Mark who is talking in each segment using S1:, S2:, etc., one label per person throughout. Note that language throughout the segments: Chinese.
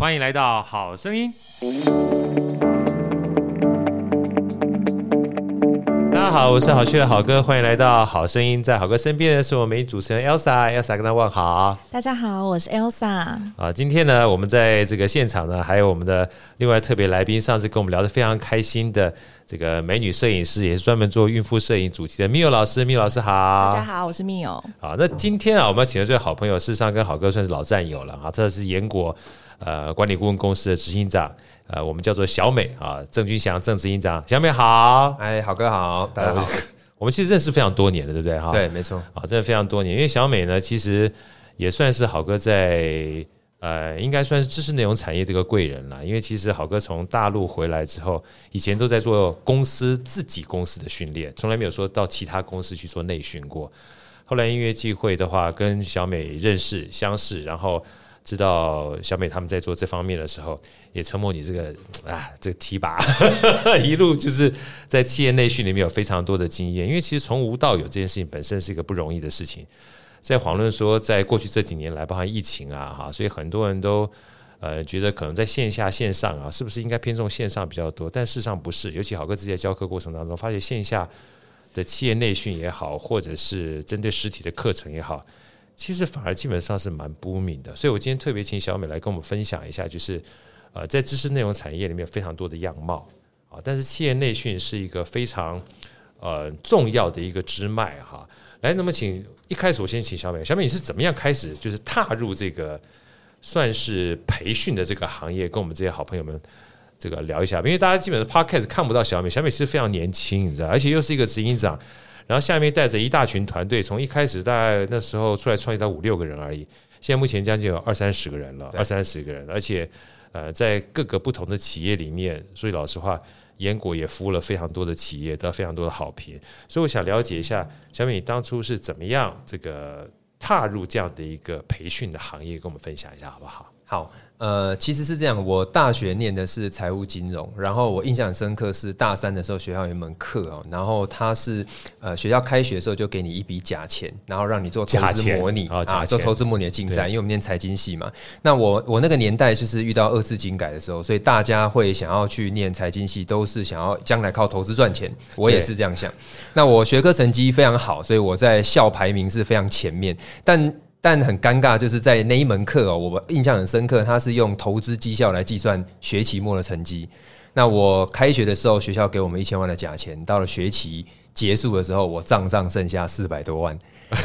S1: 欢迎来到好声音。大家好，我是好趣的好哥，欢迎来到好声音。在好哥身边的是我们主持人 Elsa，Elsa 跟他问好。
S2: 大家好，我是 Elsa。
S1: 啊，今天呢，我们在这个现场呢，还有我们的另外特别来宾，上次跟我们聊得非常开心的这个美女摄影师，也是专门做孕妇摄影主题的 Mio 老师，Mio 老师好。
S2: 大家好，我是 Mio。
S1: 好，那今天啊，我们要请的这位好朋友，事实上跟好哥算是老战友了啊，这是严国呃管理顾问公司的执行长。呃，我们叫做小美啊，郑军祥郑执行长，小美好，
S3: 哎，好哥好，大家好。
S1: 我们其实认识非常多年了，对不对哈？
S3: 对，没错。
S1: 啊，真的非常多年，因为小美呢，其实也算是好哥在呃，应该算是知识内容产业的一个贵人了。因为其实好哥从大陆回来之后，以前都在做公司自己公司的训练，从来没有说到其他公司去做内训过。后来音乐聚会的话，跟小美认识相识，然后。知道小美他们在做这方面的时候，也承蒙你这个啊，这个提拔，一路就是在企业内训里面有非常多的经验。因为其实从无到有这件事情本身是一个不容易的事情。在黄论说，在过去这几年来，包含疫情啊，哈，所以很多人都呃觉得可能在线下线上啊，是不是应该偏重线上比较多？但事实上不是。尤其好哥自己在教课过程当中，发现线下的企业内训也好，或者是针对实体的课程也好。其实反而基本上是蛮不明的，所以我今天特别请小美来跟我们分享一下，就是呃，在知识内容产业里面非常多的样貌啊，但是企业内训是一个非常呃重要的一个支脉哈。来，那么请一开始我先请小美，小美你是怎么样开始就是踏入这个算是培训的这个行业，跟我们这些好朋友们这个聊一下，因为大家基本上 Podcast 看不到小美，小美其实非常年轻，你知道，而且又是一个执行长。然后下面带着一大群团队，从一开始大概那时候出来创业到五六个人而已，现在目前将近有二三十个人了，二三十个人，而且呃在各个不同的企业里面，所以老实话，严国也服务了非常多的企业，得到非常多的好评。所以我想了解一下，小美你当初是怎么样这个踏入这样的一个培训的行业，跟我们分享一下好不好？
S3: 好。呃，其实是这样，我大学念的是财务金融，然后我印象很深刻是大三的时候学校有一门课哦，然后他是呃学校开学的时候就给你一笔假钱，然后让你做投资模拟啊，做投资模拟的竞赛，因为我们念财经系嘛。那我我那个年代就是遇到二次金改的时候，所以大家会想要去念财经系，都是想要将来靠投资赚钱。我也是这样想。那我学科成绩非常好，所以我在校排名是非常前面，但。但很尴尬，就是在那一门课哦，我印象很深刻，他是用投资绩效来计算学期末的成绩。那我开学的时候，学校给我们一千万的假钱，到了学期结束的时候，我账上剩下四百多万。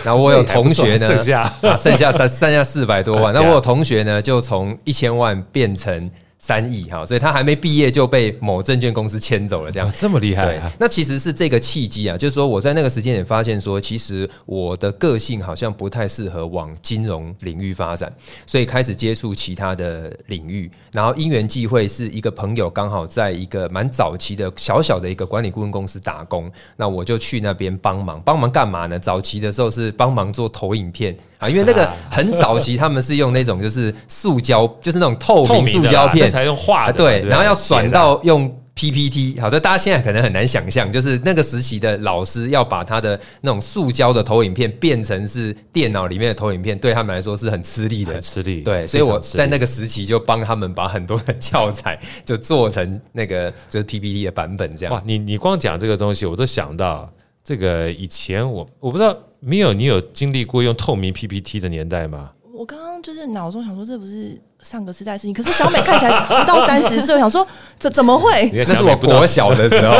S3: 那我有同学呢，剩下啊，剩下三剩下四百多万。那我有同学呢，就从一千万变成。三亿哈，所以他还没毕业就被某证券公司牵走了，这样、哦、这么厉害、啊。那其实是这个契机啊，就是说我在那个时间点发现说，其实我的个性好像不太适合往金融领域发展，所以开始接触其他的领域。然后因缘际会，是一个朋友刚好在一个蛮早期的小小的一个管理顾问公司打工，那我就去那边帮忙。帮忙干嘛呢？早期的时候是帮忙做投影片。啊，因为那个很早期，他们是用那种就是塑胶，就是那种透明塑胶片，
S1: 才用画的，
S3: 对，然后要转到用 PPT。好，所以大家现在可能很难想象，就是那个时期的老师要把他的那种塑胶的投影片变成是电脑里面的投影片，对他们来说是很吃力的，
S1: 很吃力。
S3: 对，所以我在那个时期就帮他们把很多的教材就做成那个就是 PPT 的版本这样。
S1: 哇，你你光讲这个东西，我都想到这个以前我我不知道。没有，你有经历过用透明 PPT 的年代吗？
S2: 我刚刚就是脑中想说，这不是上个时代的事情。可是小美看起来不到三十岁，我想说这怎么会？
S3: 那是我国小的时候。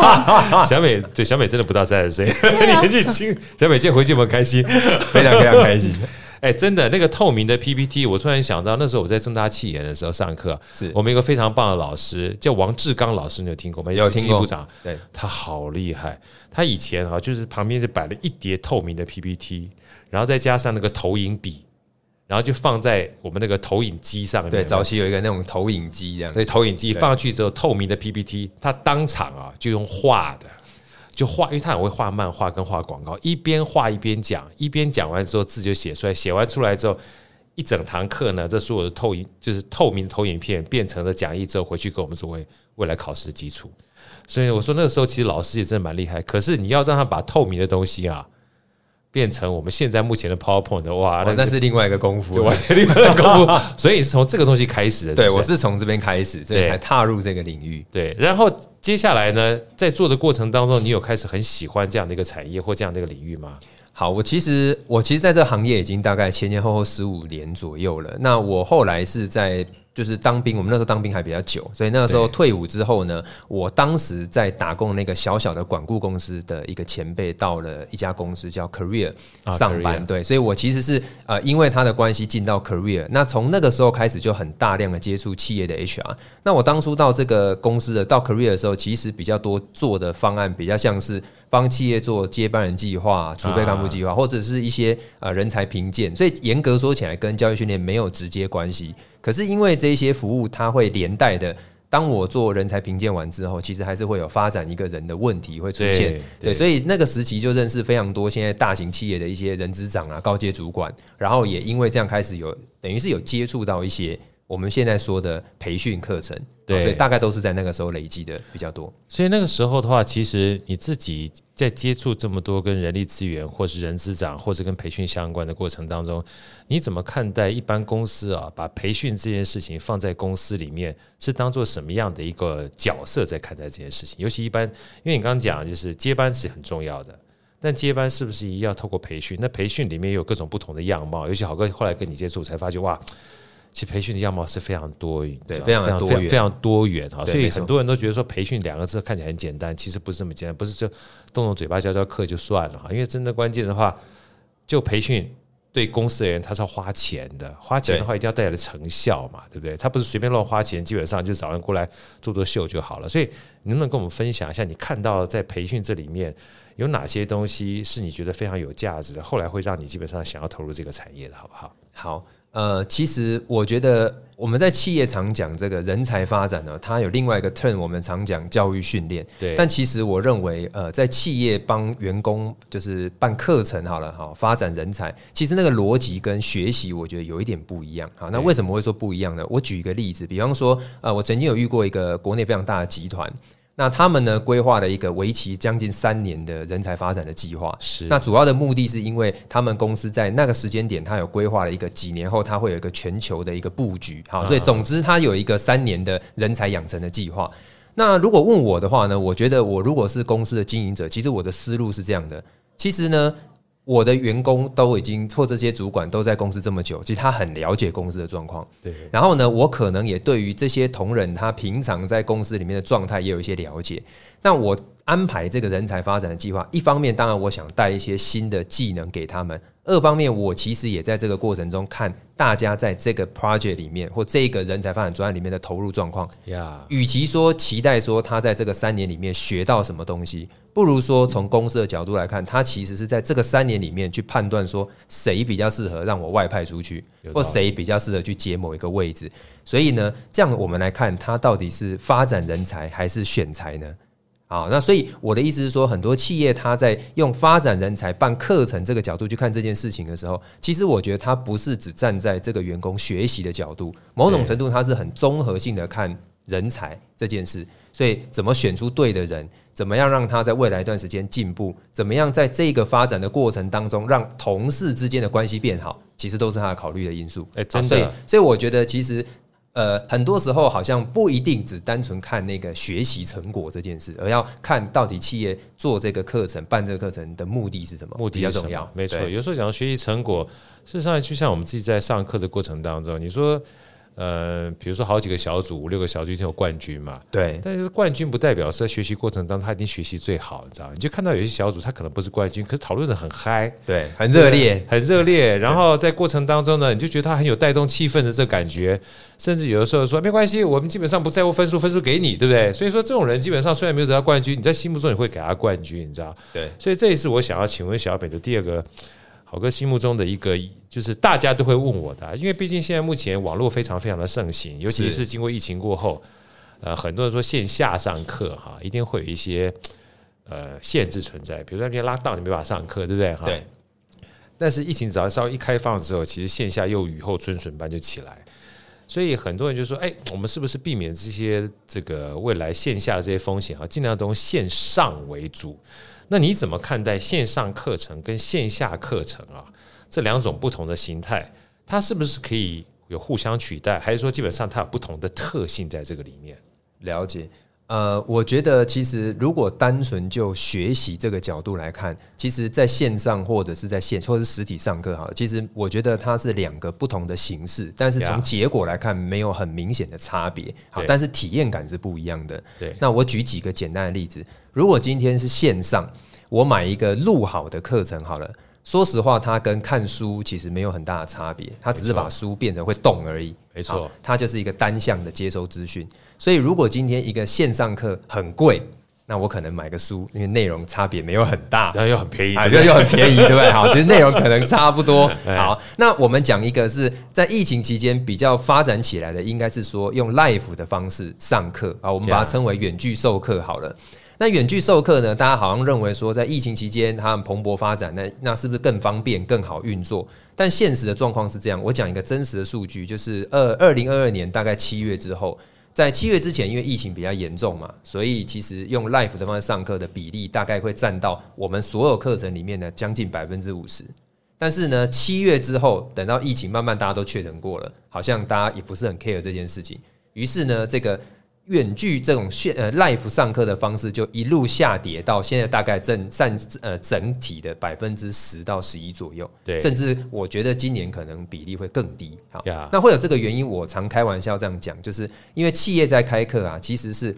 S1: 小美对小美真的不到三十岁，年纪轻。小美今天回去有没有开心？
S3: 非常非常开心。
S1: 哎，真的，那个透明的 PPT，我突然想到，那时候我在正大气研的时候上课，是我们一个非常棒的老师，叫王志刚老师，你有听过吗？
S3: 有听过。
S1: 部长，对，他好厉害。他以前啊，就是旁边是摆了一叠透明的 PPT，然后再加上那个投影笔，然后就放在我们那个投影机上面。
S3: 对，早期有一个那种投影机这样，
S1: 所以投影机放上去之后，透明的 PPT，他当场啊就用画的。就画，因为他很会画漫画跟画广告，一边画一边讲，一边讲完之后字就写出来，写完出来之后，一整堂课呢，这所有的透影就是透明投影片变成了讲义之后，回去给我们作为未来考试的基础。所以我说那个时候其实老师也真的蛮厉害，可是你要让他把透明的东西啊变成我们现在目前的 PowerPoint 的哇，那
S3: 那是另外一个功夫，
S1: 完全另外一个功夫。所以是从这个东西开始的。
S3: 对，我是从这边开始，所以才踏入这个领域。
S1: 对，然后接下来呢，在做的过程当中，你有开始很喜欢这样的一个产业或这样的一个领域吗？
S3: 好，我其实我其实在这个行业已经大概前前后后十五年左右了。那我后来是在。就是当兵，我们那时候当兵还比较久，所以那个时候退伍之后呢，我当时在打工那个小小的管顾公司的一个前辈，到了一家公司叫 Career 上班，对，所以我其实是呃因为他的关系进到 Career，那从那个时候开始就很大量的接触企业的 HR。那我当初到这个公司的到 Career 的时候，其实比较多做的方案比较像是帮企业做接班人计划、储备干部计划，或者是一些呃人才评鉴，所以严格说起来跟教育训练没有直接关系。可是因为这些服务，它会连带的，当我做人才评鉴完之后，其实还是会有发展一个人的问题会出现。对，对，所以那个时期就认识非常多现在大型企业的一些人资长啊、高阶主管，然后也因为这样开始有，等于是有接触到一些。我们现在说的培训课程，对，所以大概都是在那个时候累积的比较多。
S1: 所以那个时候的话，其实你自己在接触这么多跟人力资源，或是人资长，或者跟培训相关的过程当中，你怎么看待一般公司啊，把培训这件事情放在公司里面，是当做什么样的一个角色在看待这件事情？尤其一般，因为你刚刚讲就是接班是很重要的，但接班是不是一定要透过培训？那培训里面有各种不同的样貌。尤其好哥后来跟你接触，才发觉哇。其实培训的样貌是非常多元，
S3: 对，非常多元，
S1: 非常多元哈。所以很多人都觉得说培训两个字看起来很简单，其实不是这么简单，不是就动动嘴巴教教课就算了哈。因为真的关键的话，就培训对公司而言，它是要花钱的，花钱的话一定要带来成效嘛，对不对？他不是随便乱花钱，基本上就找人过来做做秀就好了。所以你能不能跟我们分享一下，你看到在培训这里面有哪些东西是你觉得非常有价值的，后来会让你基本上想要投入这个产业的，好不好？
S3: 好。呃，其实我觉得我们在企业常讲这个人才发展呢，它有另外一个 turn，我们常讲教育训练。
S1: 对。
S3: 但其实我认为，呃，在企业帮员工就是办课程好了哈，发展人才，其实那个逻辑跟学习，我觉得有一点不一样。好，那为什么会说不一样呢？我举一个例子，比方说，呃，我曾经有遇过一个国内非常大的集团。那他们呢，规划了一个为期将近三年的人才发展的计划。
S1: 是。
S3: 那主要的目的是因为他们公司在那个时间点，他有规划了一个几年后，他会有一个全球的一个布局。好，所以总之他有一个三年的人才养成的计划。那如果问我的话呢，我觉得我如果是公司的经营者，其实我的思路是这样的。其实呢。我的员工都已经或这些主管都在公司这么久，其实他很了解公司的状况。
S1: 对。
S3: 然后呢，我可能也对于这些同仁他平常在公司里面的状态也有一些了解。那我安排这个人才发展的计划，一方面当然我想带一些新的技能给他们；二方面我其实也在这个过程中看大家在这个 project 里面或这个人才发展专案里面的投入状况。
S1: 呀，
S3: 与其说期待说他在这个三年里面学到什么东西。不如说，从公司的角度来看，他其实是在这个三年里面去判断说，谁比较适合让我外派出去，或谁比较适合去接某一个位置。所以呢，这样我们来看，他到底是发展人才还是选才呢？好，那所以我的意思是说，很多企业他在用发展人才办课程这个角度去看这件事情的时候，其实我觉得他不是只站在这个员工学习的角度，某种程度他是很综合性的看人才这件事。所以，怎么选出对的人？怎么样让他在未来一段时间进步？怎么样在这个发展的过程当中，让同事之间的关系变好？其实都是他考虑的因素。
S1: 哎，真的。
S3: 所以，所以我觉得其实，呃，很多时候好像不一定只单纯看那个学习成果这件事，而要看到底企业做这个课程、办这个课程的目的是什么？
S1: 目的比较重要。没错，有时候讲到学习成果，事实上就像我们自己在上课的过程当中，你说。呃，比如说好几个小组，五六个小组一定有冠军嘛？
S3: 对。
S1: 但是冠军不代表是在学习过程当中他一定学习最好，你知道？你就看到有些小组他可能不是冠军，可是讨论的很嗨，
S3: 对，很热烈，
S1: 很热烈。然后在过程当中呢，你就觉得他很有带动气氛的这感觉，甚至有的时候说没关系，我们基本上不在乎分数，分数给你，对不对？所以说这种人基本上虽然没有得到冠军，你在心目中你会给他冠军，你知道？
S3: 对。
S1: 所以这也是我想要请问小北的第二个。郝哥心目中的一个，就是大家都会问我的，因为毕竟现在目前网络非常非常的盛行，尤其是经过疫情过后，呃，很多人说线下上课哈，一定会有一些呃限制存在，比如说那边拉档，你没办法上课，对不对？哈。
S3: 对。
S1: 但是疫情只要稍微一开放之后，其实线下又雨后春笋般就起来。所以很多人就说：“哎，我们是不是避免这些这个未来线下的这些风险啊？尽量都用线上为主。”那你怎么看待线上课程跟线下课程啊？这两种不同的形态，它是不是可以有互相取代，还是说基本上它有不同的特性在这个里面？
S3: 了解。呃，我觉得其实如果单纯就学习这个角度来看，其实在线上或者是在线或者是实体上课哈，其实我觉得它是两个不同的形式，但是从结果来看没有很明显的差别。好，但是体验感是不一样的。对，那我举几个简单的例子，如果今天是线上，我买一个录好的课程好了。说实话，它跟看书其实没有很大的差别，它只是把书变成会动而已。没错，它就是一个单向的接收资讯。所以，如果今天一个线上课很贵，那我可能买个书，因为内容差别没有很大，
S1: 然后又很便宜，
S3: 又又很便宜，对不对？好，其实内容可能差不多。好，那我们讲一个是在疫情期间比较发展起来的，应该是说用 live 的方式上课啊，我们把它称为远距授课好了。那远距授课呢？大家好像认为说，在疫情期间它很蓬勃发展，那那是不是更方便、更好运作？但现实的状况是这样。我讲一个真实的数据，就是二二零二二年大概七月之后，在七月之前，因为疫情比较严重嘛，所以其实用 Life 的方式上课的比例大概会占到我们所有课程里面的将近百分之五十。但是呢，七月之后，等到疫情慢慢大家都确诊过了，好像大家也不是很 care 这件事情。于是呢，这个。远距这种线呃 live 上课的方式就一路下跌到现在大概正占呃整体的百分之十到十一左右，对，甚至我觉得今年可能比例会更低。好.那会有这个原因，我常开玩笑这样讲，就是因为企业在开课啊，其实是。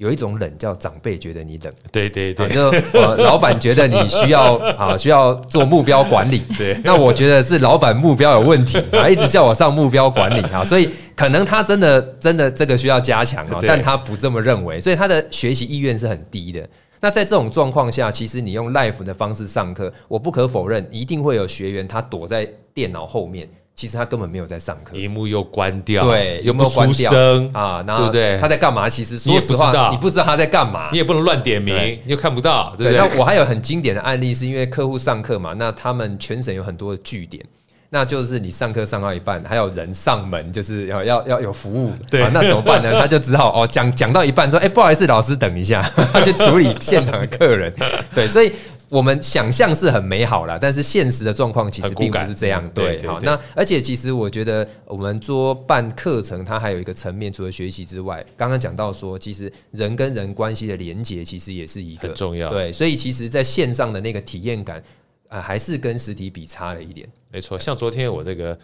S3: 有一种冷叫长辈觉得你冷，
S1: 对对对，
S3: 就呃老板觉得你需要 啊需要做目标管理，对，那我觉得是老板目标有问题啊，一直叫我上目标管理啊，所以可能他真的真的这个需要加强啊，但他不这么认为，所以他的学习意愿是很低的。那在这种状况下，其实你用 life 的方式上课，我不可否认，一定会有学员他躲在电脑后面。其实他根本没有在上课，
S1: 屏幕又关掉，
S3: 对，
S1: 又不出声
S3: 啊，然后对不对？他在干嘛？其实说实话，你不知道他在干嘛，
S1: 你也不能乱点名，你又看不到，对不对？
S3: 那我还有很经典的案例，是因为客户上课嘛，那他们全省有很多的据点，那就是你上课上到一半，还有人上门，就是要要要有服务，对，那怎么办呢？他就只好哦讲讲到一半说，哎，不好意思，老师等一下，他就处理现场的客人，对，所以。我们想象是很美好啦，但是现实的状况其实并不是这样。对，好，那而且其实我觉得我们做办课程，它还有一个层面，除了学习之外，刚刚讲到说，其实人跟人关系的连接，其实也是一个
S1: 很重要。
S3: 对，所以其实在线上的那个体验感，呃，还是跟实体比差了一点。
S1: 没错，像昨天我那个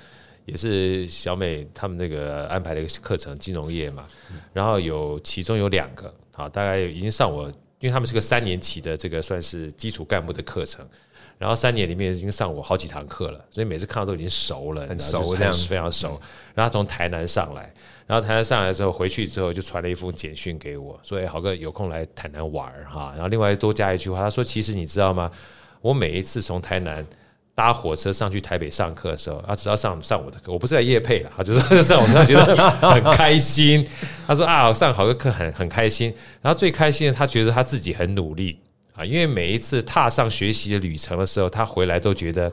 S1: 也是小美他们那个安排的一个课程，金融业嘛，然后有其中有两个，好，大概已经上我。因为他们是个三年期的这个算是基础干部的课程，然后三年里面已经上过好几堂课了，所以每次看到都已经熟了，很熟这样，非常熟。然后从台南上来，然后台南上来之后回去之后就传了一封简讯给我，说：“哎，豪哥有空来台南玩哈。”然后另外多加一句话，他说：“其实你知道吗？我每一次从台南。”搭火车上去台北上课的时候，他只要上上我的课，我不是在夜配了，他就是上我的课，觉得很开心。他说啊，上好个课很很开心。然后最开心的，他觉得他自己很努力啊，因为每一次踏上学习的旅程的时候，他回来都觉得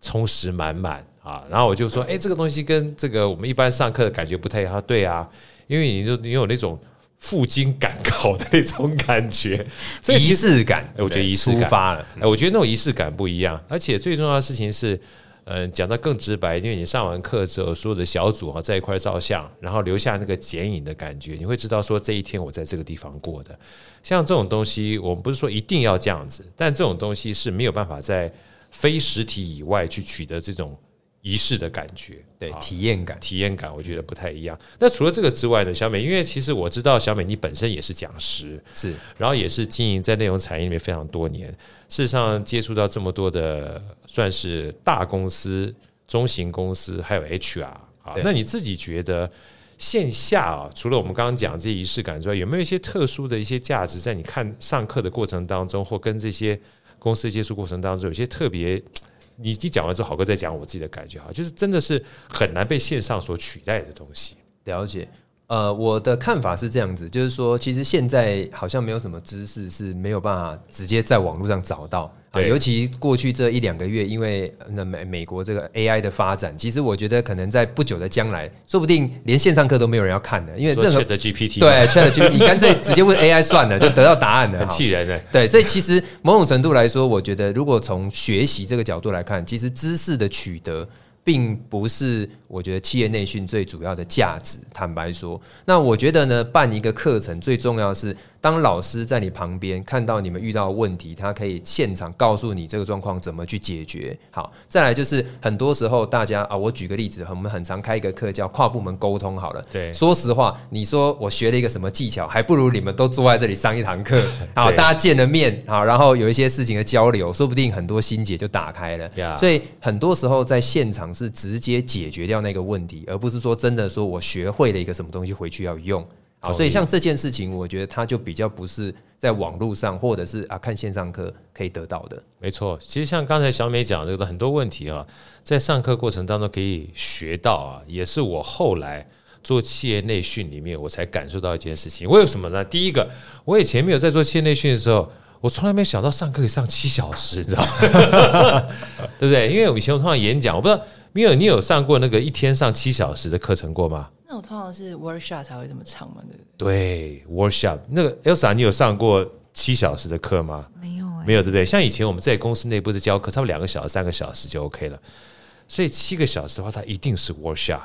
S1: 充实满满啊。然后我就说，哎，这个东西跟这个我们一般上课的感觉不太一样。他对啊，因为你就你有那种。赴京赶考的那种感觉，所以仪式感，我觉得仪式感发了。我觉得那种仪式感不一样，而且最重要的事情是，嗯，讲得更直白，因为你上完课之后，所有的小组啊在一块照相，然后留下那个剪影的感觉，你会知道说这一天我在这个地方过的。像这种东西，我们不是说一定要这样子，但这种东西是没有办法在非实体以外去取得这种。仪式的感觉，对，体验感，体验感，我觉得不太一样。那除了这个之外呢，小美，因为其实我知道小美你本身也是讲师，是，然后也是经营在内容产业里面非常多年。事实上，接触到这么多的算是大公司、中型公司，还有 HR 啊，那你自己觉得线下啊，除了我们刚刚讲这些仪式感之外，有没有一些特殊的一些价值，在你看上课的过程当中，或跟这些公司接触过程当中，有些特别？你一讲完之后，好哥再讲我自己的感觉哈，就是真的是很难被线上所取代的东西。
S3: 了解，呃，我的看法是这样子，就是说，其实现在好像没有什么知识是没有办法直接在网络上找到啊，尤其过去这一两个月，因为那美美国这个 AI 的发展，其实我觉得可能在不久的将来，说不定连线上课都没有人要看的，因为任何
S1: 的 GPT
S3: 对你干脆直接问 AI 算了，就 得到答案了，
S1: 很气人的。
S3: 对，所以其实某种程度来说，我觉得如果从学习这个角度来看，其实知识的取得。并不是我觉得企业内训最主要的价值。坦白说，那我觉得呢，办一个课程最重要的是。当老师在你旁边看到你们遇到的问题，他可以现场告诉你这个状况怎么去解决。好，再来就是很多时候大家啊，我举个例子，我们很常开一个课叫跨部门沟通。好了，
S1: 对，
S3: 说实话，你说我学了一个什么技巧，还不如你们都坐在这里上一堂课，好，大家见了面，好，然后有一些事情的交流，说不定很多心结就打开了。所以很多时候在现场是直接解决掉那个问题，而不是说真的说我学会了一个什么东西回去要用。好，所以像这件事情，我觉得它就比较不是在网络上，或者是啊看线上课可以得到的。
S1: 没错，其实像刚才小美讲这个很多问题啊，在上课过程当中可以学到啊，也是我后来做企业内训里面我才感受到一件事情。为什么呢？第一个，我以前没有在做企业内训的时候，我从来没想到上课可以上七小时，你知道吗？对不对？因为我以前我通常演讲，我不知道米尔，你有上过那个一天上七小时的课程过吗？
S2: 那我通常是 workshop 才会这么长嘛，对不对？
S1: 对，workshop 那个 Elsa，你有上过七小时的课吗？
S2: 没有、欸，
S1: 没有，对不对？像以前我们在公司内部的教课，差不多两个小时、三个小时就 OK 了。所以七个小时的话，它一定是 workshop。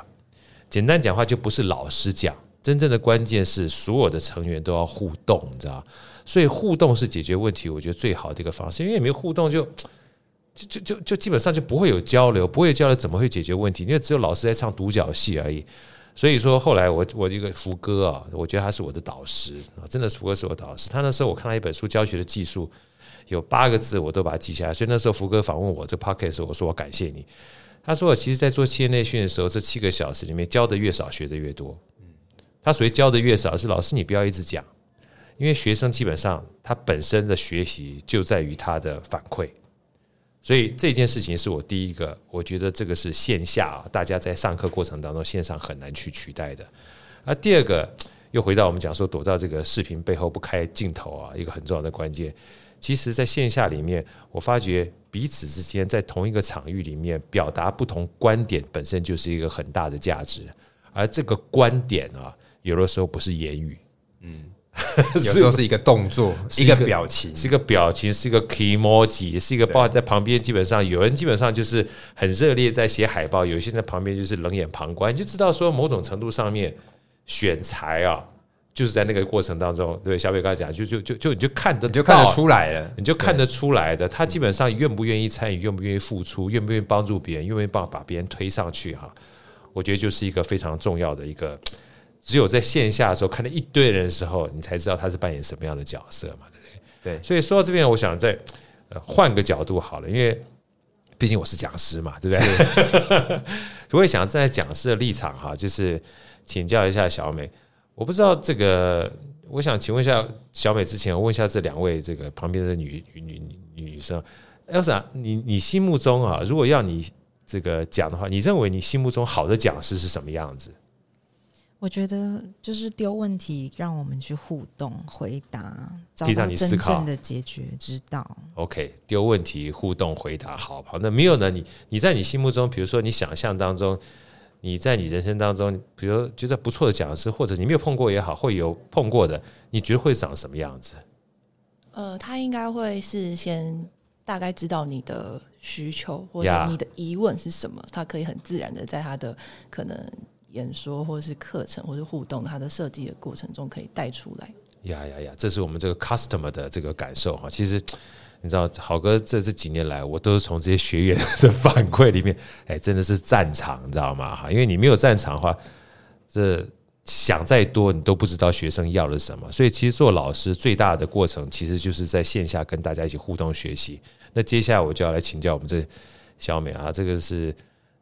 S1: 简单讲话，就不是老师讲，真正的关键是所有的成员都要互动，你知道？所以互动是解决问题，我觉得最好的一个方式。因为没有互动就，就就就就基本上就不会有交流，不会有交流，怎么会解决问题？因为只有老师在唱独角戏而已。所以说，后来我我一个福哥啊，我觉得他是我的导师啊，真的福哥是我导师。他那时候我看了一本书教学的技术，有八个字我都把它记下来。所以那时候福哥访问我这个 podcast 的时候，我说我感谢你。他说我其实，在做企业内训的时候，这七个小时里面教的越少，学的越多。他所谓教的越少，是老师你不要一直讲，因为学生基本上他本身的学习就在于他的反馈。所以这件事情是我第一个，我觉得这个是线下啊，大家在上课过程当中线上很难去取代的。而第二个，又回到我们讲说躲到这个视频背后不开镜头啊，一个很重要的关键。其实，在线下里面，我发觉彼此之间在同一个场域里面表达不同观点，本身就是一个很大的价值。而这个观点啊，有的时候不是言语，嗯。
S3: 有时候是一个动作，
S1: 是一
S3: 个表情，
S1: 是一个表情，是一个 keymoji，是一个包含在旁边。基本上有人基本上就是很热烈在写海报，有些在旁边就是冷眼旁观，你就知道说某种程度上面选材啊，就是在那个过程当中，对小北刚才讲，就就就就你就看得你
S3: 就看得出来了，
S1: 你就看得出来的，他基本上愿不愿意参与，愿不愿意付出，愿不愿意帮助别人，愿不愿意帮把别人推上去哈，我觉得就是一个非常重要的一个。只有在线下的时候看到一堆人的时候，你才知道他是扮演什么样的角色嘛，对不对？
S3: 对。
S1: 所以说到这边，我想再呃换个角度好了，因为毕竟我是讲师嘛，对不对？我也想站在讲师的立场哈，就是请教一下小美。我不知道这个，我想请问一下小美之前，我问一下这两位这个旁边的女女女女生，Elsa，你你心目中啊，如果要你这个讲的话，你认为你心目中好的讲师是什么样子？
S4: 我觉得就是丢问题，让我们去互动回答，找到真正的解决之道。
S1: OK，丢问题互动回答，好好。那没有呢？你你在你心目中，比如说你想象当中，你在你人生当中，比如觉得不错的讲师，或者你没有碰过也好，会有碰过的，你觉得会长什么样子？
S2: 呃，他应该会是先大概知道你的需求，或者你的疑问是什么，他可以很自然的在他的可能。演说或者是课程或者互动，它的设计的过程中可以带出来。
S1: 呀呀呀！这是我们这个 customer 的这个感受哈。其实你知道，好哥这这几年来，我都是从这些学员的反馈里面，哎，真的是战场，你知道吗？哈，因为你没有战场的话，这想再多，你都不知道学生要的什么。所以，其实做老师最大的过程，其实就是在线下跟大家一起互动学习。那接下来我就要来请教我们这小美啊，这个是。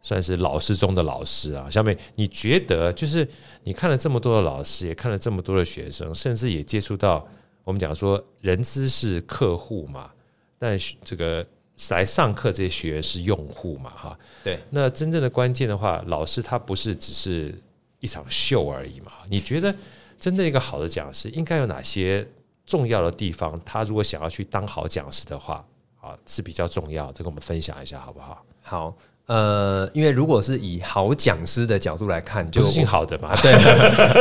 S1: 算是老师中的老师啊，小美，你觉得就是你看了这么多的老师，也看了这么多的学生，甚至也接触到我们讲说人资是客户嘛，但这个来上课这些学员是用户嘛，哈，
S3: 对。
S1: 那真正的关键的话，老师他不是只是一场秀而已嘛？你觉得真的一个好的讲师应该有哪些重要的地方？他如果想要去当好讲师的话，啊是比较重要的，跟我们分享一下好不好？
S3: 好。呃，因为如果是以好讲师的角度来看，就
S1: 姓好的嘛，
S3: 对，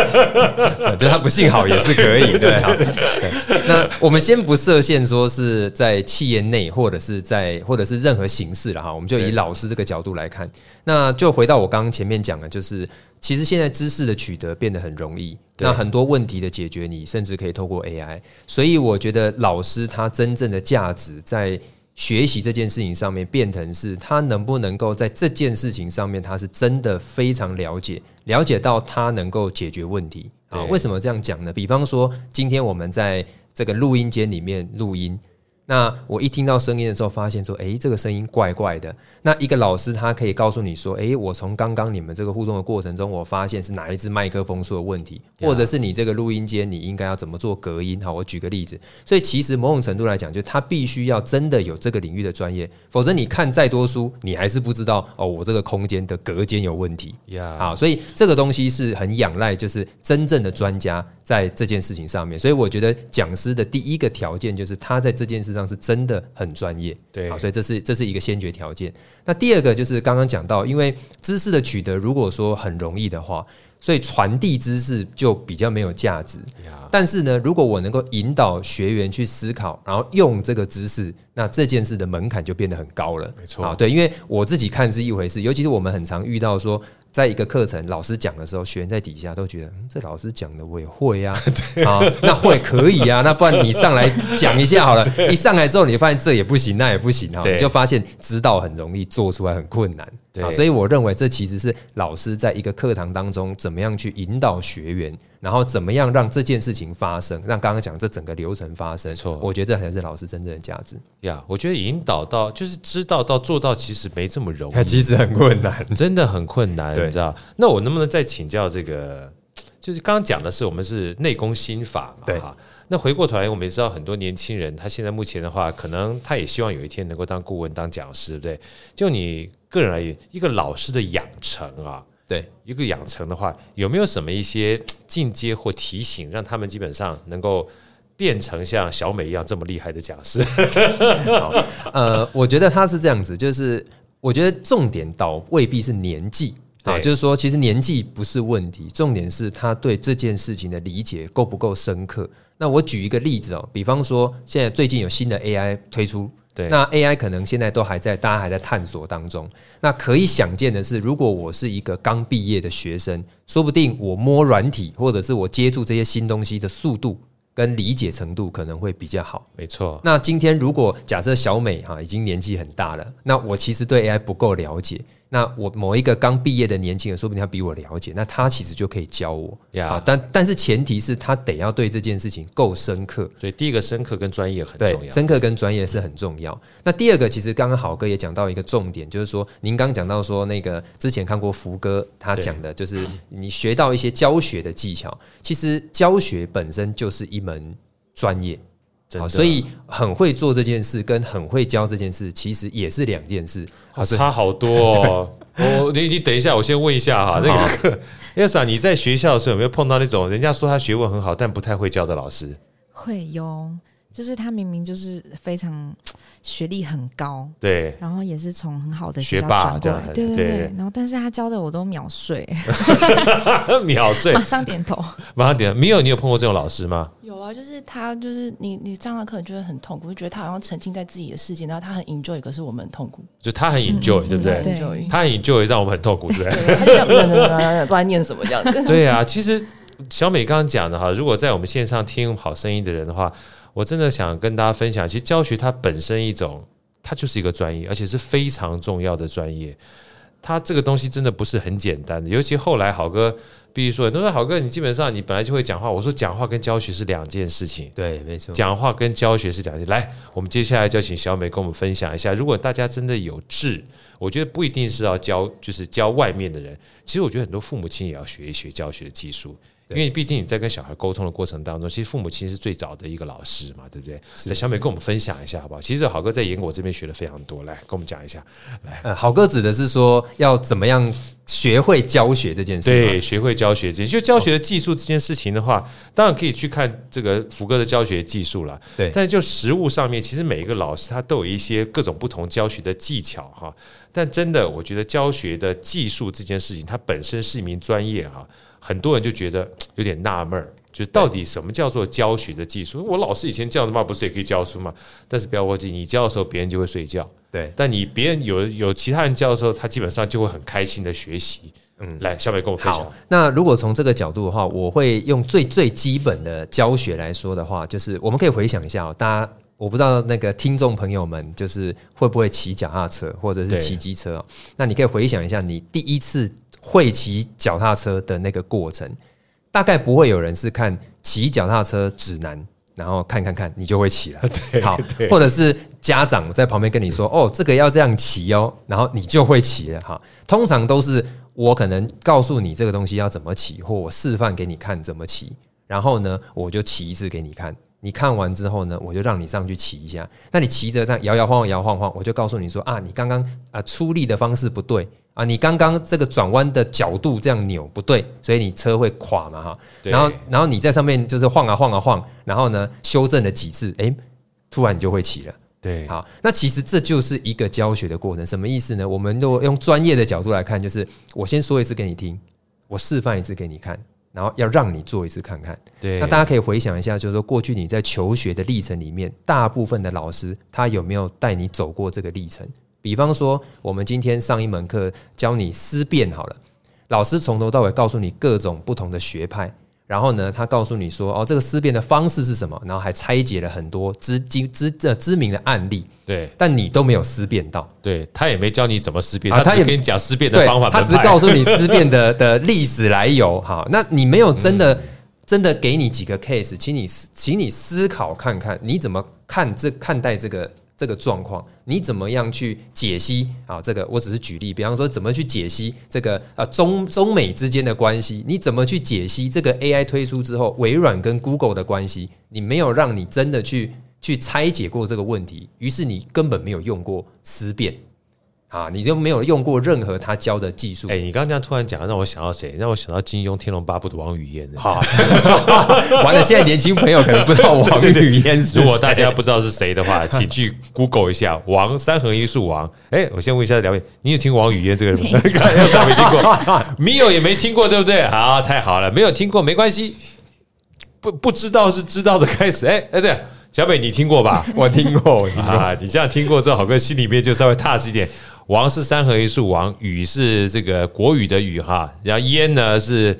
S3: 就他不姓好也是可以，对。那我们先不设限，说是在企业内，或者是在，或者是任何形式了哈，我们就以老师这个角度来看，那就回到我刚刚前面讲的，就是其实现在知识的取得变得很容易，那很多问题的解决，你甚至可以透过 AI，所以我觉得老师他真正的价值在。学习这件事情上面，变成是他能不能够在这件事情上面，他是真的非常了解，了解到他能够解决问题啊？为什么这样讲呢？比方说，今天我们在这个录音间里面录音。那我一听到声音的时候，发现说，诶，这个声音怪怪的。那一个老师他可以告诉你说，诶，我从刚刚你们这个互动的过程中，我发现是哪一支麦克风出了问题，或者是你这个录音间你应该要怎么做隔音。好，我举个例子。所以其实某种程度来讲，就他必须要真的有这个领域的专业，否则你看再多书，你还是不知道哦，我这个空间的隔间有问题。
S1: 呀，
S3: 好，所以这个东西是很仰赖就是真正的专家在这件事情上面。所以我觉得讲师的第一个条件就是他在这件事上是真的很专业，
S1: 对，
S3: 好，所以这是这是一个先决条件。那第二个就是刚刚讲到，因为知识的取得如果说很容易的话，所以传递知识就比较没有价值。但是呢，如果我能够引导学员去思考，然后用这个知识，那这件事的门槛就变得很高了。
S1: 没错，
S3: 啊，对，因为我自己看是一回事，尤其是我们很常遇到说。在一个课程，老师讲的时候，学员在底下都觉得，嗯，这老师讲的我也会呀，啊，那会可以啊，那不然你上来讲一下好了。一上来之后，你发现这也不行，那也不行哈，你就发现知道很容易，做出来很困难。对，所以我认为这其实是老师在一个课堂当中，怎么样去引导学员，然后怎么样让这件事情发生，让刚刚讲这整个流程发生。错，我觉得这才是老师真正的价值。
S1: 呀，我觉得引导到就是知道到做到，其实没这么容易，
S3: 其实很困难，
S1: 真的很困难，你知道？那我能不能再请教这个？就是刚刚讲的是我们是内功心法嘛？对哈。那回过头来，我们也知道很多年轻人，他现在目前的话，可能他也希望有一天能够当顾问、当讲师，对不对？就你个人而言，一个老师的养成啊，
S3: 对
S1: 一个养成的话，有没有什么一些 进阶或提醒，让他们基本上能够变成像小美一样这么厉害的讲师？
S3: 好，呃，我觉得他是这样子，就是我觉得重点倒未必是年纪。啊，就是说，其实年纪不是问题，重点是他对这件事情的理解够不够深刻。那我举一个例子哦，比方说，现在最近有新的 AI 推出，对，那 AI 可能现在都还在，大家还在探索当中。那可以想见的是，如果我是一个刚毕业的学生，说不定我摸软体或者是我接触这些新东西的速度跟理解程度可能会比较好。
S1: 没错。
S3: 那今天如果假设小美哈已经年纪很大了，那我其实对 AI 不够了解。那我某一个刚毕业的年轻人，说不定他比我了解，那他其实就可以教我。
S1: 啊，
S3: 但但是前提是他得要对这件事情够深刻。
S1: 所以第一个深刻跟专业很重要，
S3: 深刻跟专业是很重要。那第二个，其实刚刚好哥也讲到一个重点，就是说您刚讲到说那个之前看过福哥他讲的，就是你学到一些教学的技巧，其实教学本身就是一门专业。好，所以很会做这件事，跟很会教这件事，其实也是两件事，
S1: 差好多哦。我 你你等一下，我先问一下哈，那个 Elsa，你在学校的时候有没有碰到那种人家说他学问很好，但不太会教的老师？
S4: 会有。就是他明明就是非常学历很高，
S1: 对，
S4: 然后也是从很好的学霸转过来，对对对，然后但是他教的我都秒睡，
S1: 秒睡，
S4: 马上点头，
S1: 马上点。没有，你有碰过这种老师吗？
S2: 有啊，就是他，就是你，你上了课，你觉得很痛苦，就觉得他好像沉浸在自己的世界，然后他很 enjoy，可是我们很痛苦。
S1: 就他很 enjoy，对不对？他很 enjoy，让我们很痛苦，对不对？
S2: 他就这样，不知道念什么这样子。
S1: 对啊，其实小美刚刚讲的哈，如果在我们线上听好声音的人的话。我真的想跟大家分享，其实教学它本身一种，它就是一个专业，而且是非常重要的专业。它这个东西真的不是很简单的，尤其后来好哥必须说，都说好哥，你基本上你本来就会讲话。我说讲话跟教学是两件事情，
S3: 对，没错，
S1: 讲话跟教学是两件。来，我们接下来就请小美跟我们分享一下，如果大家真的有志，我觉得不一定是要教，就是教外面的人，其实我觉得很多父母亲也要学一学教学的技术。因为毕竟你在跟小孩沟通的过程当中，其实父母亲是最早的一个老师嘛，对不对？那小美跟我们分享一下好不好？其实好哥在英国这边学的非常多，来跟我们讲一下。来，
S3: 好哥指的是说要怎么样学会教学这件事，
S1: 对，学会教学这件，就教学的技术这件事情的话，哦、当然可以去看这个福哥的教学技术了。
S3: 对，
S1: 但是就实物上面，其实每一个老师他都有一些各种不同教学的技巧哈。但真的，我觉得教学的技术这件事情，它本身是一名专业哈。很多人就觉得有点纳闷儿，就是到底什么叫做教学的技术？我老师以前这样子嘛，不是也可以教书吗？但是不要忘记，你教的时候别人就会睡觉。
S3: 对，
S1: 但你别人有有其他人教的时候，他基本上就会很开心的学习。嗯，来，小美跟我分享。
S3: 那如果从这个角度的话，我会用最最基本的教学来说的话，就是我们可以回想一下哦，大家我不知道那个听众朋友们就是会不会骑脚踏车或者是骑机车哦？那你可以回想一下，你第一次会骑脚踏车的那个过程，大概不会有人是看骑脚踏车指南。然后看看看，你就会骑了。
S1: 对，
S3: 好，或者是家长在旁边跟你说：“哦，这个要这样骑哦。”然后你就会骑了。哈，通常都是我可能告诉你这个东西要怎么骑，或我示范给你看怎么骑。然后呢，我就骑一次给你看。你看完之后呢，我就让你上去骑一下。那你骑着，它摇摇晃晃，摇晃晃，我就告诉你说：“啊，你刚刚啊出力的方式不对。”啊，你刚刚这个转弯的角度这样扭不对，所以你车会垮嘛哈。然后，然后你在上面就是晃啊晃啊晃，然后呢修正了几次，诶，突然你就会骑了。
S1: 对，
S3: 好，那其实这就是一个教学的过程。什么意思呢？我们如果用专业的角度来看，就是我先说一次给你听，我示范一次给你看，然后要让你做一次看看。
S1: 对，
S3: 那大家可以回想一下，就是说过去你在求学的历程里面，大部分的老师他有没有带你走过这个历程？比方说，我们今天上一门课教你思辨好了，老师从头到尾告诉你各种不同的学派，然后呢，他告诉你说，哦，这个思辨的方式是什么，然后还拆解了很多知知知这知名的案例，
S1: 对，
S3: 但你都没有思辨到，
S1: 对，他也没教你怎么思辨，啊、他也跟你讲思辨的方法，
S3: 他只是告诉你思辨的的历史来由，好，那你没有真的、嗯、真的给你几个 case，请你请你思考看看，你怎么看这看待这个。这个状况，你怎么样去解析啊？这个我只是举例，比方说怎么去解析这个啊中中美之间的关系？你怎么去解析这个 AI 推出之后，微软跟 Google 的关系？你没有让你真的去去拆解过这个问题，于是你根本没有用过思辨。啊，你就没有用过任何他教的技术？
S1: 哎，你刚刚这样突然讲，让我想到谁？让我想到金庸《天龙八部》的王语嫣。
S3: 好，完了，现在年轻朋友可能不知道王语嫣。
S1: 如果大家不知道是谁的话，请去 Google 一下“王三横一竖王”。哎，我先问一下两位，你有听王语嫣这个人吗？没，没听过，米友也没听过，对不对？好，太好了，没有听过没关系。不不知道是知道的开始。哎哎，对，小北你听过吧？
S3: 我听过，我听过
S1: 啊。你这样听过之后，好哥心里面就稍微踏实一点。王是三合一树王，语是这个国语的语哈，然后燕呢是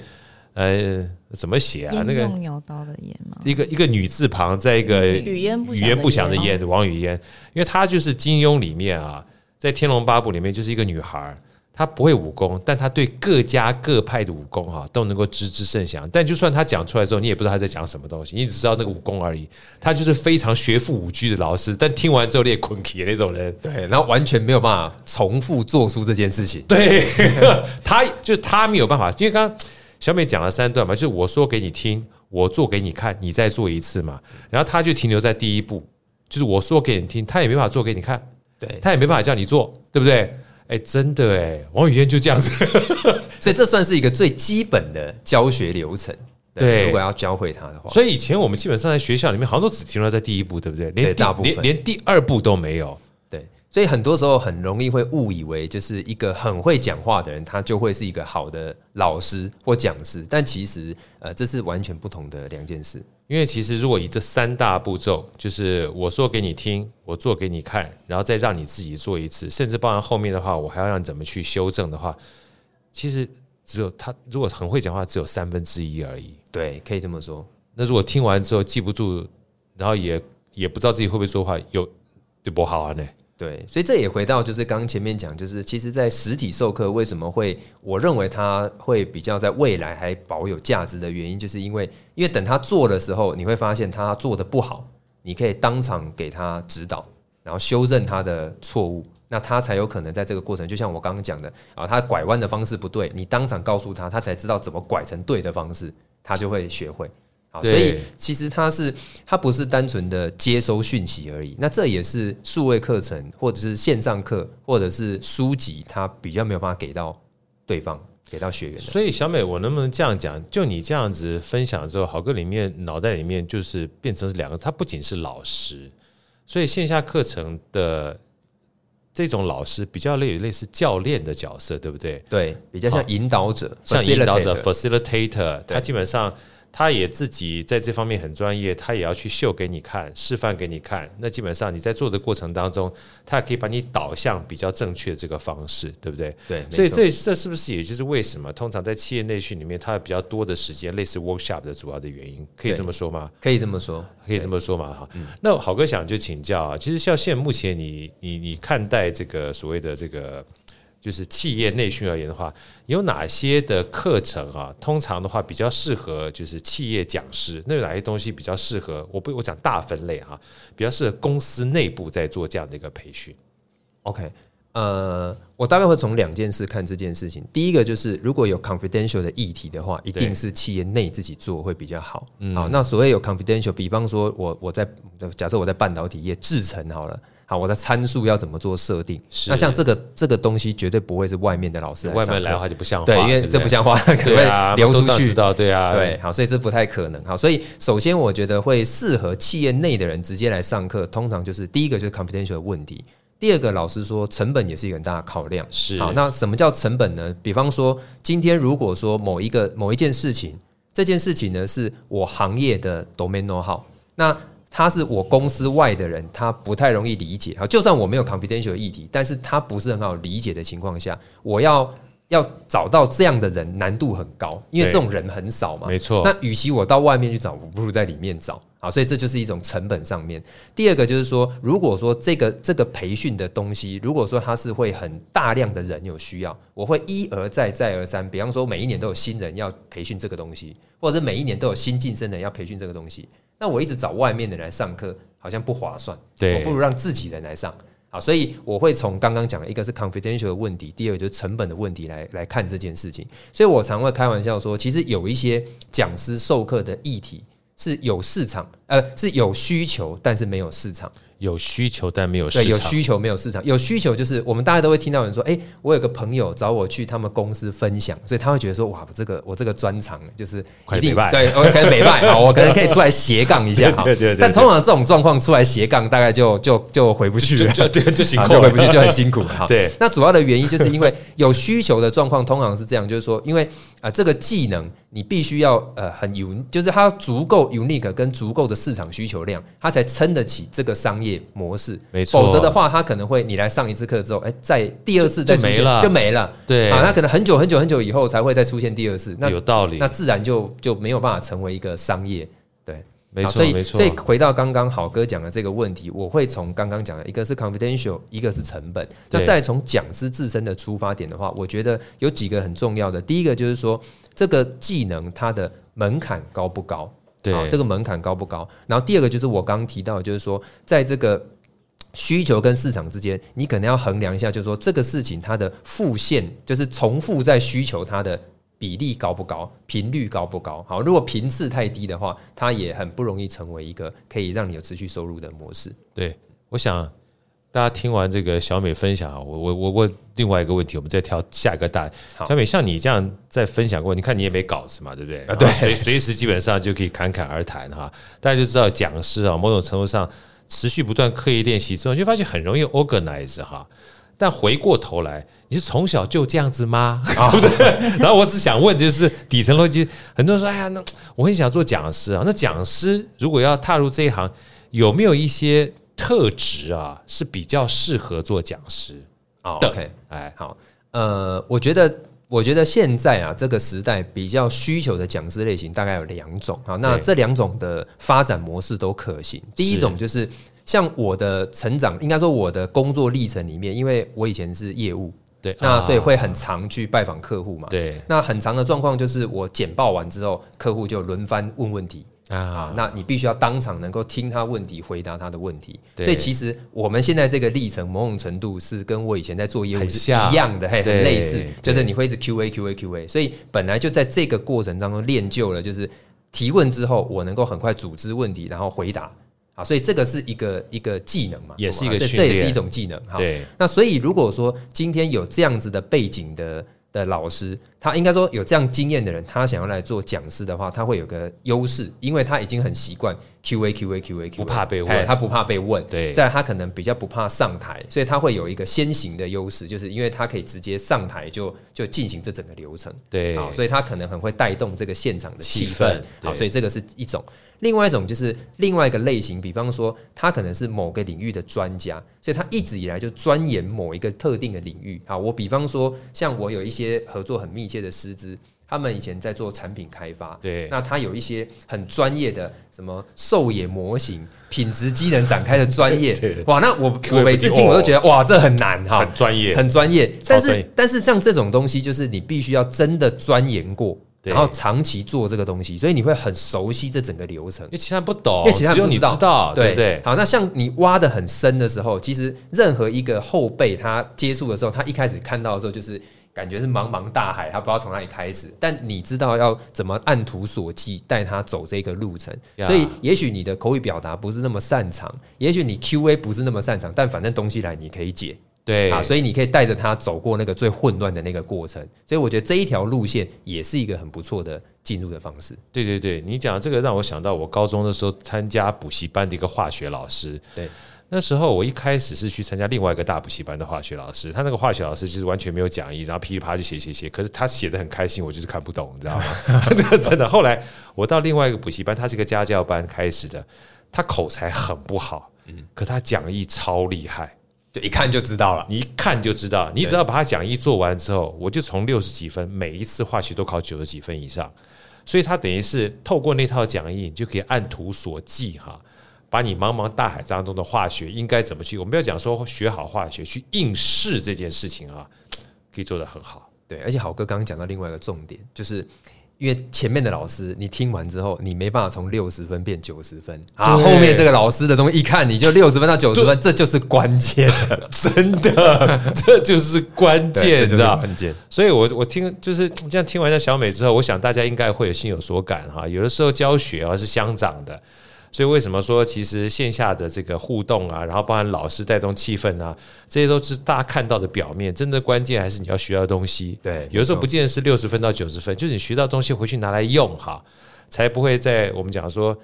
S1: 呃怎么写啊？那个
S4: 用刀的烟吗？
S1: 一个一个女字旁，在一个语
S2: 言
S1: 语言不详的燕，王语嫣，因为她就是金庸里面啊，在天龙八部里面就是一个女孩。他不会武功，但他对各家各派的武功哈都能够知之甚详。但就算他讲出来之后，你也不知道他在讲什么东西，你只知道那个武功而已。他就是非常学富五车的老师，但听完之后你也困起的那种人。
S3: 对，然后完全没有办法重复做出这件事情。
S1: 对，他就是他没有办法，因为刚刚小美讲了三段嘛，就是我说给你听，我做给你看，你再做一次嘛。然后他就停留在第一步，就是我说给你听，他也没办法做给你看，
S3: 对
S1: 他也没办法叫你做，对不对？哎，真的哎，王语嫣就这样子，
S3: 所以这算是一个最基本的教学流程。对，如果要教会他的话，
S1: 所以以前我们基本上在学校里面，好像都只停留在第一步，对不对？连大部分连连第二步都没有。
S3: 对，所以很多时候很容易会误以为，就是一个很会讲话的人，他就会是一个好的老师或讲师，但其实呃，这是完全不同的两件事。
S1: 因为其实，如果以这三大步骤，就是我说给你听，我做给你看，然后再让你自己做一次，甚至包含后面的话，我还要让你怎么去修正的话，其实只有他如果很会讲话，只有三分之一而已。
S3: 对，可以这么说。
S1: 那如果听完之后记不住，然后也也不知道自己会不会说话，有对不好啊呢？
S3: 对，所以这也回到就是刚刚前面讲，就是其实，在实体授课为什么会，我认为它会比较在未来还保有价值的原因，就是因为，因为等他做的时候，你会发现他做的不好，你可以当场给他指导，然后修正他的错误，那他才有可能在这个过程，就像我刚刚讲的啊，他拐弯的方式不对，你当场告诉他，他才知道怎么拐成对的方式，他就会学会。所以其实它是它不是单纯的接收讯息而已，那这也是数位课程或者是线上课或者是书籍，它比较没有办法给到对方，给到学员。
S1: 所以小美，我能不能这样讲？就你这样子分享之后，好哥里面脑袋里面就是变成两个，他不仅是老师，所以线下课程的这种老师比较类类似教练的角色，对不对？
S3: 对，比较像引导者，
S1: 像引导者 facilitator，他基本上。他也自己在这方面很专业，他也要去秀给你看，示范给你看。那基本上你在做的过程当中，他可以把你导向比较正确的这个方式，对不对？
S3: 对。
S1: 所以这这是不是也就是为什么通常在企业内训里面，它有比较多的时间，类似 workshop 的主要的原因？可以这么说吗？
S3: 可以这么说，
S1: 可以这么说嘛？哈。那好哥想就请教啊，其实像现目前你你你看待这个所谓的这个。就是企业内训而言的话，有哪些的课程啊？通常的话比较适合就是企业讲师。那有哪些东西比较适合？我不我讲大分类啊，比较适合公司内部在做这样的一个培训。
S3: OK，呃，我大概会从两件事看这件事情。第一个就是如果有 confidential 的议题的话，一定是企业内自己做会比较好。好，那所谓有 confidential，比方说我我在假设我在半导体业制成好了。好，我的参数要怎么做设定？那像这个这个东西绝对不会是外面的老师来上，
S1: 外面来的话就不像话，
S3: 对，因为这不像话，可能会流出去，
S1: 对啊，
S3: 对，好，所以这不太可能。好，所以首先我觉得会适合企业内的人直接来上课，通常就是第一个就是 confidential 的问题，第二个老师说成本也是一个很大的考量。
S1: 是，
S3: 好，那什么叫成本呢？比方说今天如果说某一个某一件事情，这件事情呢是我行业的 domain know-how，那他是我公司外的人，他不太容易理解。好，就算我没有 confidential 议题，但是他不是很好理解的情况下，我要要找到这样的人难度很高，因为这种人很少嘛。
S1: 没错。
S3: 那与其我到外面去找，我不如在里面找。好，所以这就是一种成本上面。第二个就是说，如果说这个这个培训的东西，如果说它是会很大量的人有需要，我会一而再再而三，比方说每一年都有新人要培训这个东西，或者是每一年都有新晋升的人要培训这个东西。那我一直找外面的人来上课，好像不划算。
S1: 对，
S3: 我不如让自己人来上。好，所以我会从刚刚讲的一个是 confidential 的问题，第二个就是成本的问题来来看这件事情。所以我常会开玩笑说，其实有一些讲师授课的议题是有市场，呃，是有需求，但是没有市场。
S1: 有需求但没有市场，
S3: 对，有需求没有市场。有需求就是我们大家都会听到人说，哎、欸，我有个朋友找我去他们公司分享，所以他会觉得说，哇，这个我这个专长就是一定对，我可能没卖啊，我可能可以出来斜杠一下，对对对。但通常这种状况出来斜杠，大概就就就回不去了，
S1: 就就就辛苦，
S3: 就回不去，就很辛苦哈。
S1: 对，
S3: 那主要的原因就是因为有需求的状况，通常是这样，就是说，因为啊，这个技能你必须要呃很有，就是它足够 unique 跟足够的市场需求量，它才撑得起这个商业模式。
S1: 没错，
S3: 否则的话，它可能会你来上一次课之后，哎，在第二次再没了，就没了。
S1: 对
S3: 啊，那可能很久很久很久以后才会再出现第二次。那
S1: 有道理，
S3: 那自然就就没有办法成为一个商业。对，
S1: 没错，
S3: 所以
S1: 没错。
S3: 所以回到刚刚好哥讲的这个问题，我会从刚刚讲的一个是 confidential，一个是成本。那再从讲师自身的出发点的话，我觉得有几个很重要的。第一个就是说，这个技能它的门槛高不高？
S1: 对，
S3: 这个门槛高不高？然后第二个就是我刚刚提到，就是说在这个。需求跟市场之间，你可能要衡量一下，就是说这个事情它的复现，就是重复在需求它的比例高不高，频率高不高。好，如果频次太低的话，它也很不容易成为一个可以让你有持续收入的模式。
S1: 对，我想大家听完这个小美分享啊，我我我问另外一个问题，我们再挑下一个大。小美，像你这样在分享过，你看你也没稿子嘛，对不对？
S3: 啊，对，
S1: 随随时基本上就可以侃侃而谈哈。大家就知道讲师啊，某种程度上。持续不断刻意练习之后，就发现很容易 organize 哈。但回过头来，你是从小就这样子吗？对不对？然后我只想问，就是底层逻辑，很多人说：“哎呀，那我很想做讲师啊。”那讲师如果要踏入这一行，有没有一些特质啊是比较适合做讲师啊
S3: ？OK，哎，好，呃，我觉得。我觉得现在啊，这个时代比较需求的讲师类型大概有两种。啊，那这两种的发展模式都可行。第一种就是像我的成长，应该说我的工作历程里面，因为我以前是业务，
S1: 对，
S3: 那所以会很常去拜访客户嘛。对，那很长的状况就是我简报完之后，客户就轮番问问题。啊，那你必须要当场能够听他问题，回答他的问题。所以其实我们现在这个历程，某种程度是跟我以前在做业务是一样的，很类似，就是你会一直 Q A Q A Q A。所以本来就在这个过程当中练就了，就是提问之后，我能够很快组织问题，然后回答。啊，所以这个是一个一个技能嘛，
S1: 也是一个
S3: 这也是一种技能。哈，对。那所以如果说今天有这样子的背景的。的老师，他应该说有这样经验的人，他想要来做讲师的话，他会有个优势，因为他已经很习惯 Q A Q A Q A Q A，
S1: 不怕被问，
S3: 他不怕被问。
S1: 对，
S3: 在他可能比较不怕上台，所以他会有一个先行的优势，就是因为他可以直接上台就就进行这整个流程。
S1: 对，
S3: 好，所以他可能很会带动这个现场的气氛。好，所以这个是一种。另外一种就是另外一个类型，比方说他可能是某个领域的专家，所以他一直以来就钻研某一个特定的领域。好，我比方说像我有一些合作很密切的师资，他们以前在做产品开发，
S1: 对，
S3: 那他有一些很专业的什么兽野模型、品质机能展开的专业，哇，那我我每次听我都觉得哇，这很难哈，
S1: 很专业，
S3: 很专业。但是但是像这种东西，就是你必须要真的钻研过。然后长期做这个东西，所以你会很熟悉这整个流程。
S1: 因为其他人不懂，
S3: 因为其他人不知道，
S1: 只有你知道，对不对，
S3: 对？好，那像你挖的很深的时候，其实任何一个后辈他接触的时候，他一开始看到的时候，就是感觉是茫茫大海，他不知道从哪里开始。但你知道要怎么按图索骥带他走这个路程，所以也许你的口语表达不是那么擅长，也许你 QA 不是那么擅长，但反正东西来你可以解。
S1: 对
S3: 啊，所以你可以带着他走过那个最混乱的那个过程，所以我觉得这一条路线也是一个很不错的进入的方式。
S1: 对对对，你讲这个让我想到我高中的时候参加补习班的一个化学老师。
S3: 对，
S1: 那时候我一开始是去参加另外一个大补习班的化学老师，他那个化学老师就是完全没有讲义，然后噼里啪啦就写写写，可是他写的很开心，我就是看不懂，你知道吗？真的。后来我到另外一个补习班，他是一个家教班开始的，他口才很不好，嗯，可他讲义超厉害。
S3: 就一看就知道了，
S1: 你一看就知道，你只要把他讲义做完之后，我就从六十几分，每一次化学都考九十几分以上，所以他等于是透过那套讲义，你就可以按图索骥哈，把你茫茫大海当中的化学应该怎么去，我们不要讲说学好化学去应试这件事情啊，可以做得很好。
S3: 对，而且好哥刚刚讲到另外一个重点，就是。因为前面的老师，你听完之后，你没办法从六十分变九十分啊。后面这个老师的东西，一看你就六十分到九十分，这就是关键，
S1: 真的，这就是关键，你知道？
S3: 关键。
S1: 所以我我听就是这样听完一下小美之后，我想大家应该会有心有所感哈。有的时候教学啊是相长的。所以为什么说其实线下的这个互动啊，然后包含老师带动气氛啊，这些都是大家看到的表面，真的关键还是你要学到东西。
S3: 对，
S1: 有的时候不见得是六十分到九十分，就是你学到东西回去拿来用哈，才不会在我们讲说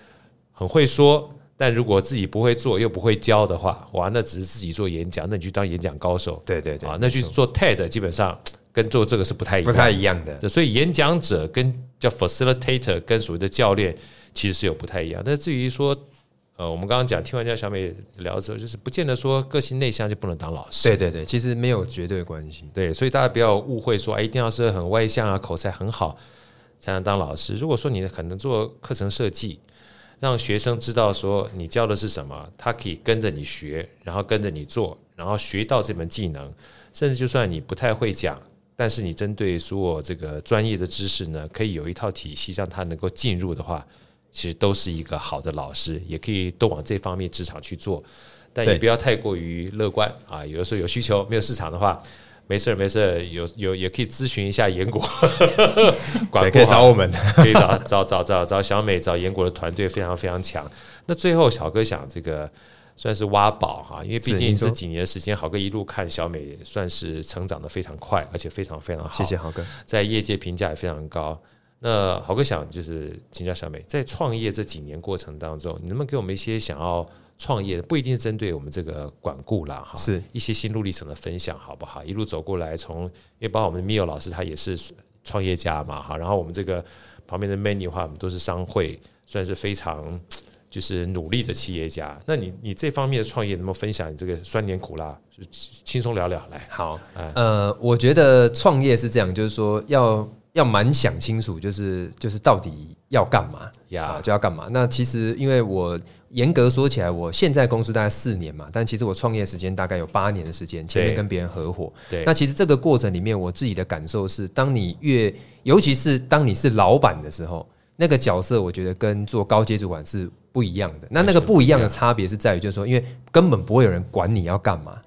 S1: 很会说，但如果自己不会做又不会教的话，哇，那只是自己做演讲，那你去当演讲高手。
S3: 对对对，
S1: 啊，那去做 TED 基本上跟做这个是不太一样
S3: 不太一样的。
S1: 所以演讲者跟叫 facilitator 跟所谓的教练。其实是有不太一样，但至于说，呃，我们刚刚讲听完家小美聊的时候，就是不见得说个性内向就不能当老师。
S3: 对对对，其实没有绝对关系。
S1: 对，所以大家不要误会说，哎，一定要是很外向啊，口才很好才能当老师。如果说你可能做课程设计，让学生知道说你教的是什么，他可以跟着你学，然后跟着你做，然后学到这门技能，甚至就算你不太会讲，但是你针对所有这个专业的知识呢，可以有一套体系让他能够进入的话。其实都是一个好的老师，也可以都往这方面职场去做，但也不要太过于乐观啊。有的时候有需求没有市场的话，没事儿没事儿，有有也可以咨询一下严果，
S3: 管可以找我们，
S1: 可以找找找找找小美，找严果的团队非常非常强。那最后小哥想这个算是挖宝哈，因为毕竟这几年的时间，豪哥一路看小美算是成长得非常快，而且非常非常好。
S3: 谢谢豪哥，
S1: 在业界评价也非常高。那豪哥想就是请教小美，在创业这几年过程当中，你能不能给我们一些想要创业的，不一定是针对我们这个管顾啦，哈，
S3: 是
S1: 一些心路历程的分享，好不好？一路走过来，从因为包括我们的 Mio 老师，他也是创业家嘛，哈，然后我们这个旁边的 Many 的话，我们都是商会，算是非常就是努力的企业家。那你你这方面的创业，能不能分享你这个酸甜苦辣，就轻松聊聊来？
S3: 好，呃，我觉得创业是这样，就是说要。要蛮想清楚，就是就是到底要干嘛呀？就要干嘛？那其实因为我严格说起来，我现在公司大概四年嘛，但其实我创业时间大概有八年的时间，前面跟别人合伙。
S1: 对，
S3: 那其实这个过程里面，我自己的感受是，当你越，尤其是当你是老板的时候，那个角色，我觉得跟做高阶主管是不一样的。那那个不一样的差别是在于，就是说，因为根本不会有人管你要干嘛。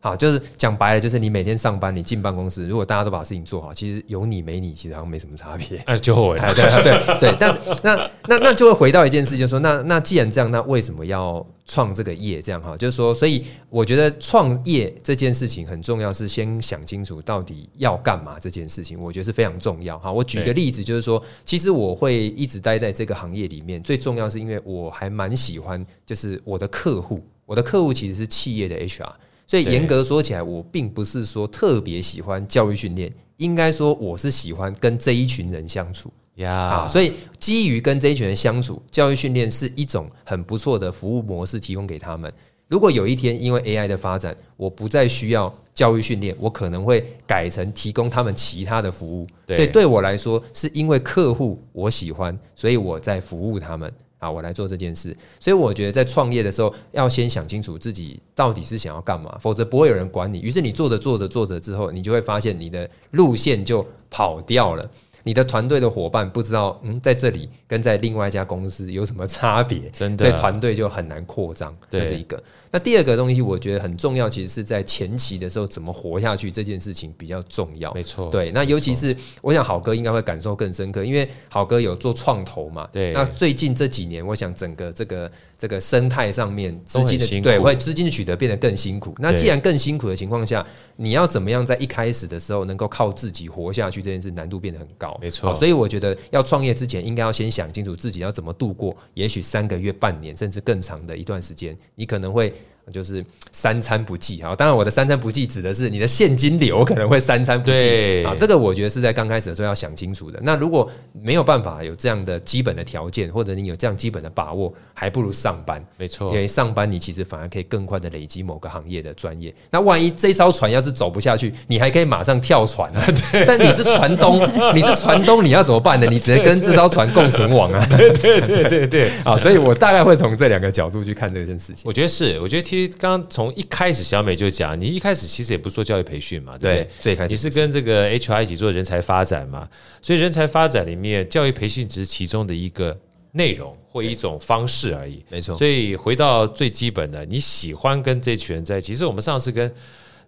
S3: 好，就是讲白了，就是你每天上班，你进办公室，如果大家都把事情做好，其实有你没你，其实好像没什么差别。
S1: 哎，就会，
S3: 对对对。但那那那就会回到一件事，就是说，那那既然这样，那为什么要创这个业？这样哈，就是说，所以我觉得创业这件事情很重要，是先想清楚到底要干嘛这件事情，我觉得是非常重要。哈，我举个例子，就是说，其实我会一直待在这个行业里面，最重要是因为我还蛮喜欢，就是我的客户，我的客户其实是企业的 HR。所以严格说起来，我并不是说特别喜欢教育训练，应该说我是喜欢跟这一群人相处呀。啊，所以基于跟这一群人相处，教育训练是一种很不错的服务模式，提供给他们。如果有一天因为 AI 的发展，我不再需要教育训练，我可能会改成提供他们其他的服务。所以对我来说，是因为客户我喜欢，所以我在服务他们。啊，我来做这件事，所以我觉得在创业的时候要先想清楚自己到底是想要干嘛，否则不会有人管你。于是你做着做着做着之后，你就会发现你的路线就跑掉了，你的团队的伙伴不知道，嗯，在这里跟在另外一家公司有什么差别，真的，所以团队就很难扩张，这是一个。那第二个东西，我觉得很重要，其实是在前期的时候怎么活下去这件事情比较重要。没错，对。那尤其是我想好哥应该会感受更深刻，因为好哥有做创投嘛。对。那最近这几年，我想整个这个这个生态上面资金的对，会资金的取得变得更辛苦。那既然更辛苦的情况下，你要怎么样在一开始的时候能够靠自己活下去这件事，难度变得很高。没错。所以我觉得要创业之前，应该要先想清楚自己要怎么度过，也许三个月、半年甚至更长的一段时间，你可能会。就是三餐不继啊，当然我的三餐不继指的是你的现金流可能会三餐不继啊，这个我觉得是在刚开始的时候要想清楚的。那如果没有办法有这样的基本的条件，或者你有这样基本的把握，还不如上班。没错，因为上班你其实反而可以更快的累积某个行业的专业。那万一这艘船要是走不下去，你还可以马上跳船啊。对，但你是船东，你是船东，你要怎么办呢？你直接跟这艘船共存亡啊。对对对对对，啊，所以我大概会从这两个角度去看这件事情。
S1: 我觉得是，我觉得其实刚刚从一开始小美就讲，你一开始其实也不做教育培训嘛，对不对？最开始你是跟这个 HR 一起做人才发展嘛，所以人才发展里面教育培训只是其中的一个内容或一种方式而已，没错。所以回到最基本的，你喜欢跟这群人在一起。其实我们上次跟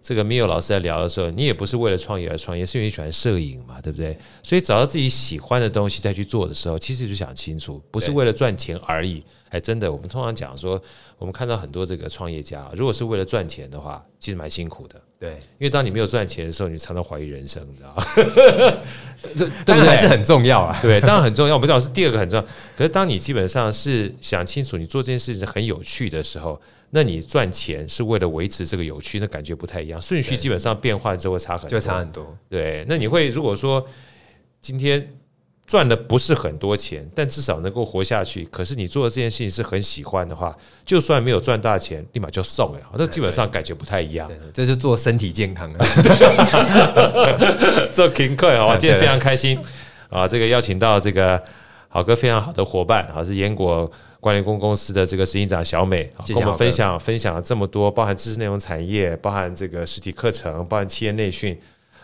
S1: 这个 Mio 老师在聊的时候，你也不是为了创业而创业，是因为你喜欢摄影嘛，对不对？所以找到自己喜欢的东西再去做的时候，其实就想清楚，不是为了赚钱而已。哎真的，我们通常讲说，我们看到很多这个创业家，如果是为了赚钱的话，其实蛮辛苦的。对，因为当你没有赚钱的时候，你常常怀疑人生，你知道吗？这当然还是很重要啊。对，当然很重要。我不知道是第二个很重要。可是当你基本上是想清楚，你做这件事情很有趣的时候，那你赚钱是为了维持这个有趣，那感觉不太一样。顺序基本上变化之后差很多，就差很多。对，那你会如果说今天。赚的不是很多钱，但至少能够活下去。可是你做的这件事情是很喜欢的话，就算没有赚大钱，立马就送了。那基本上感觉不太一样。
S3: 这是做身体健康啊，
S1: 做勤快啊！今天非常开心啊！这个邀请到这个好哥非常好的伙伴啊，是严果关联顾问公司的这个执行长小美，跟我们分享分享了这么多，包含知识内容产业，包含这个实体课程，包含企业内训。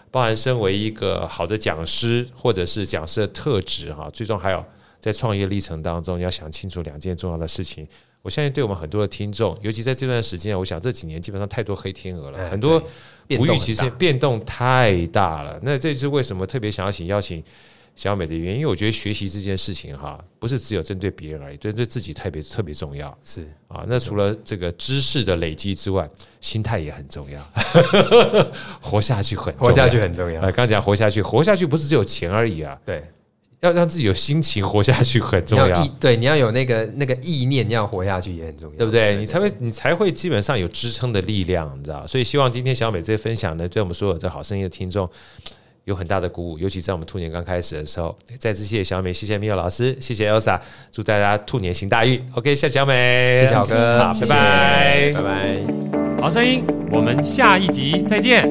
S1: 包含身为一个好的讲师，或者是讲师的特质哈，最终还有在创业历程当中，你要想清楚两件重要的事情。我相信对我们很多的听众，尤其在这段时间，我想这几年基本上太多黑天鹅了，很多不预期性变动太大了。那这是为什么特别想要请邀请小美的原因，因为我觉得学习这件事情哈，不是只有针对别人而已，对对自己特别特别重要。是啊，那除了这个知识的累积之外，心态也很重要。活下去很
S3: 活下去很重要。
S1: 啊，刚讲活下去，活下去不是只有钱而已啊。对，要让自己有心情活下去很重要。
S3: 对，你要有那个那个意念，要活下去也很重要，
S1: 对不对？你才会你才会基本上有支撑的力量，你知道。所以希望今天小美这些分享呢，对我们所有这好声音的听众。有很大的鼓舞，尤其在我们兔年刚开始的时候。再次谢谢小美，谢谢 Mio 老师，谢谢 Elsa，祝大家兔年行大运。OK，谢谢小美，
S3: 谢谢小哥，
S1: 好，拜拜，
S3: 拜拜。
S1: 好声音，我们下一集再见。